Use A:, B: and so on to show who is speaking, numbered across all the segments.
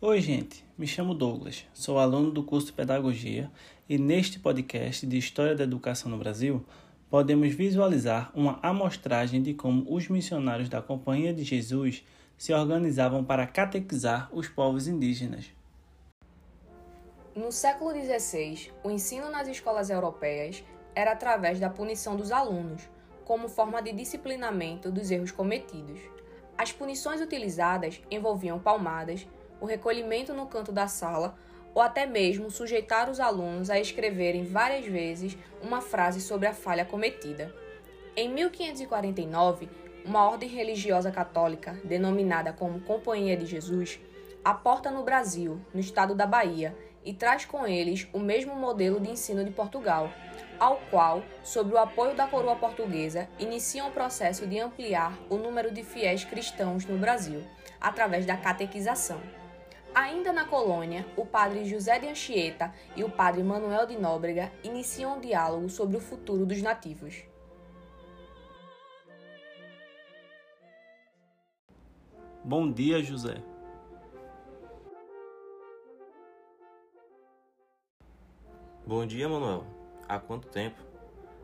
A: Oi, gente. Me chamo Douglas. Sou aluno do curso de Pedagogia e neste podcast de História da Educação no Brasil, podemos visualizar uma amostragem de como os missionários da Companhia de Jesus se organizavam para catequizar os povos indígenas.
B: No século XVI, o ensino nas escolas europeias era através da punição dos alunos, como forma de disciplinamento dos erros cometidos. As punições utilizadas envolviam palmadas, o recolhimento no canto da sala ou até mesmo sujeitar os alunos a escreverem várias vezes uma frase sobre a falha cometida. Em 1549, uma ordem religiosa católica, denominada como Companhia de Jesus, aporta no Brasil, no estado da Bahia, e traz com eles o mesmo modelo de ensino de Portugal, ao qual, sob o apoio da coroa portuguesa, iniciam o processo de ampliar o número de fiéis cristãos no Brasil, através da catequização. Ainda na colônia, o padre José de Anchieta e o padre Manuel de Nóbrega iniciam um diálogo sobre o futuro dos nativos.
A: Bom dia, José.
C: Bom dia, Manuel. Há quanto tempo?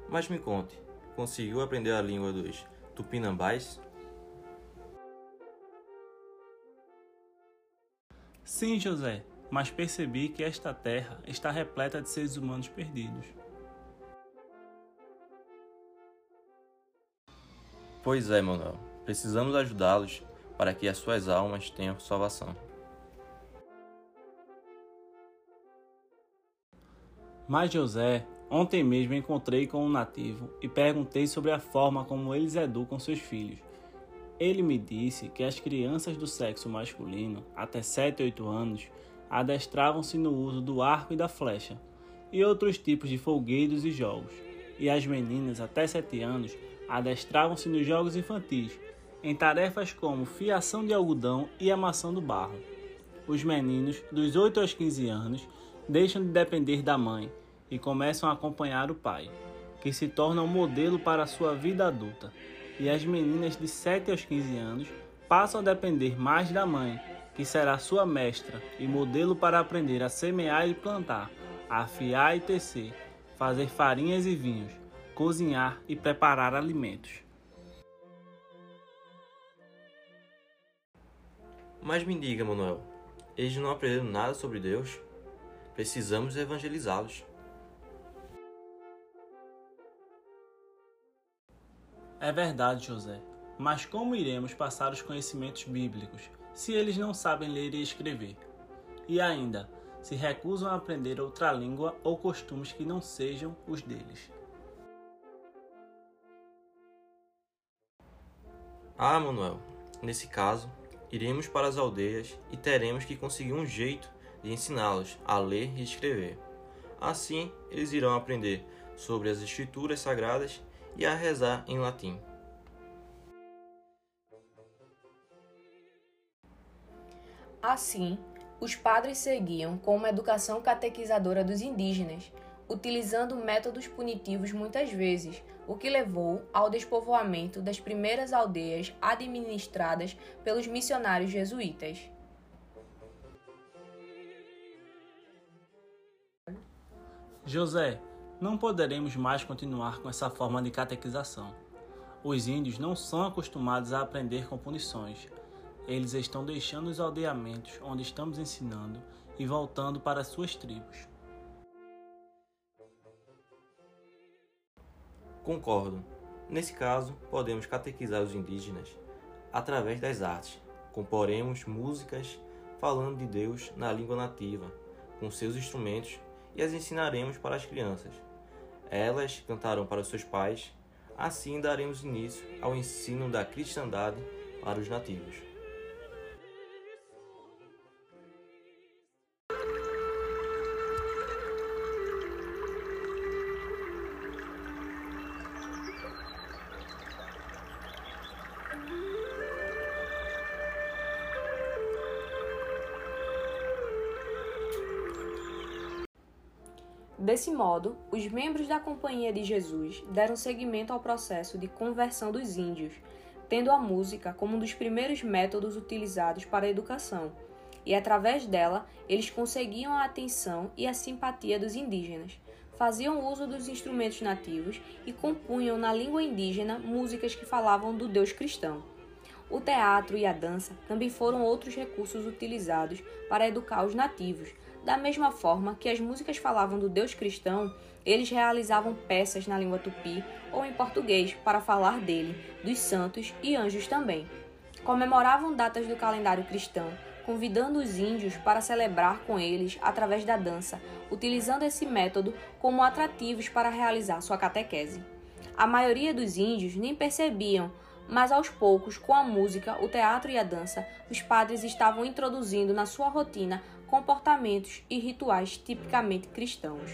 C: Mas me conte, conseguiu aprender a língua dos tupinambás?
A: Sim, José, mas percebi que esta terra está repleta de seres humanos perdidos.
C: Pois é, Manuel. Precisamos ajudá-los para que as suas almas tenham salvação.
A: Mas José, ontem mesmo encontrei com um nativo e perguntei sobre a forma como eles educam seus filhos. Ele me disse que as crianças do sexo masculino, até 7 ou 8 anos, adestravam-se no uso do arco e da flecha, e outros tipos de folguedos e jogos, e as meninas até 7 anos adestravam-se nos jogos infantis, em tarefas como fiação de algodão e amassão do barro. Os meninos, dos 8 aos 15 anos, deixam de depender da mãe e começam a acompanhar o pai, que se torna um modelo para a sua vida adulta. E as meninas de 7 aos 15 anos passam a depender mais da mãe, que será sua mestra e modelo para aprender a semear e plantar, afiar e tecer, fazer farinhas e vinhos, cozinhar e preparar alimentos.
C: Mas me diga, Manuel, eles não aprenderam nada sobre Deus? Precisamos evangelizá-los.
A: É verdade, José. Mas como iremos passar os conhecimentos bíblicos se eles não sabem ler e escrever? E ainda, se recusam a aprender outra língua ou costumes que não sejam os deles.
C: Ah, Manuel, nesse caso, iremos para as aldeias e teremos que conseguir um jeito de ensiná-los a ler e escrever. Assim, eles irão aprender sobre as escrituras sagradas e a rezar em latim.
B: Assim, os padres seguiam com uma educação catequizadora dos indígenas, utilizando métodos punitivos muitas vezes, o que levou ao despovoamento das primeiras aldeias administradas pelos missionários jesuítas.
A: José, não poderemos mais continuar com essa forma de catequização. Os índios não são acostumados a aprender com punições. Eles estão deixando os aldeamentos onde estamos ensinando e voltando para suas tribos.
C: Concordo. Nesse caso, podemos catequizar os indígenas através das artes. Comporemos músicas falando de Deus na língua nativa, com seus instrumentos e as ensinaremos para as crianças. Elas cantarão para os seus pais, assim daremos início ao ensino da cristandade para os nativos.
B: Desse modo, os membros da Companhia de Jesus deram seguimento ao processo de conversão dos índios, tendo a música como um dos primeiros métodos utilizados para a educação. e através dela eles conseguiam a atenção e a simpatia dos indígenas. Faziam uso dos instrumentos nativos e compunham na língua indígena músicas que falavam do Deus cristão. O teatro e a dança também foram outros recursos utilizados para educar os nativos. Da mesma forma que as músicas falavam do Deus cristão, eles realizavam peças na língua tupi ou em português para falar dele, dos santos e anjos também. Comemoravam datas do calendário cristão, convidando os índios para celebrar com eles através da dança, utilizando esse método como atrativos para realizar sua catequese. A maioria dos índios nem percebiam, mas aos poucos, com a música, o teatro e a dança, os padres estavam introduzindo na sua rotina comportamentos e rituais tipicamente cristãos.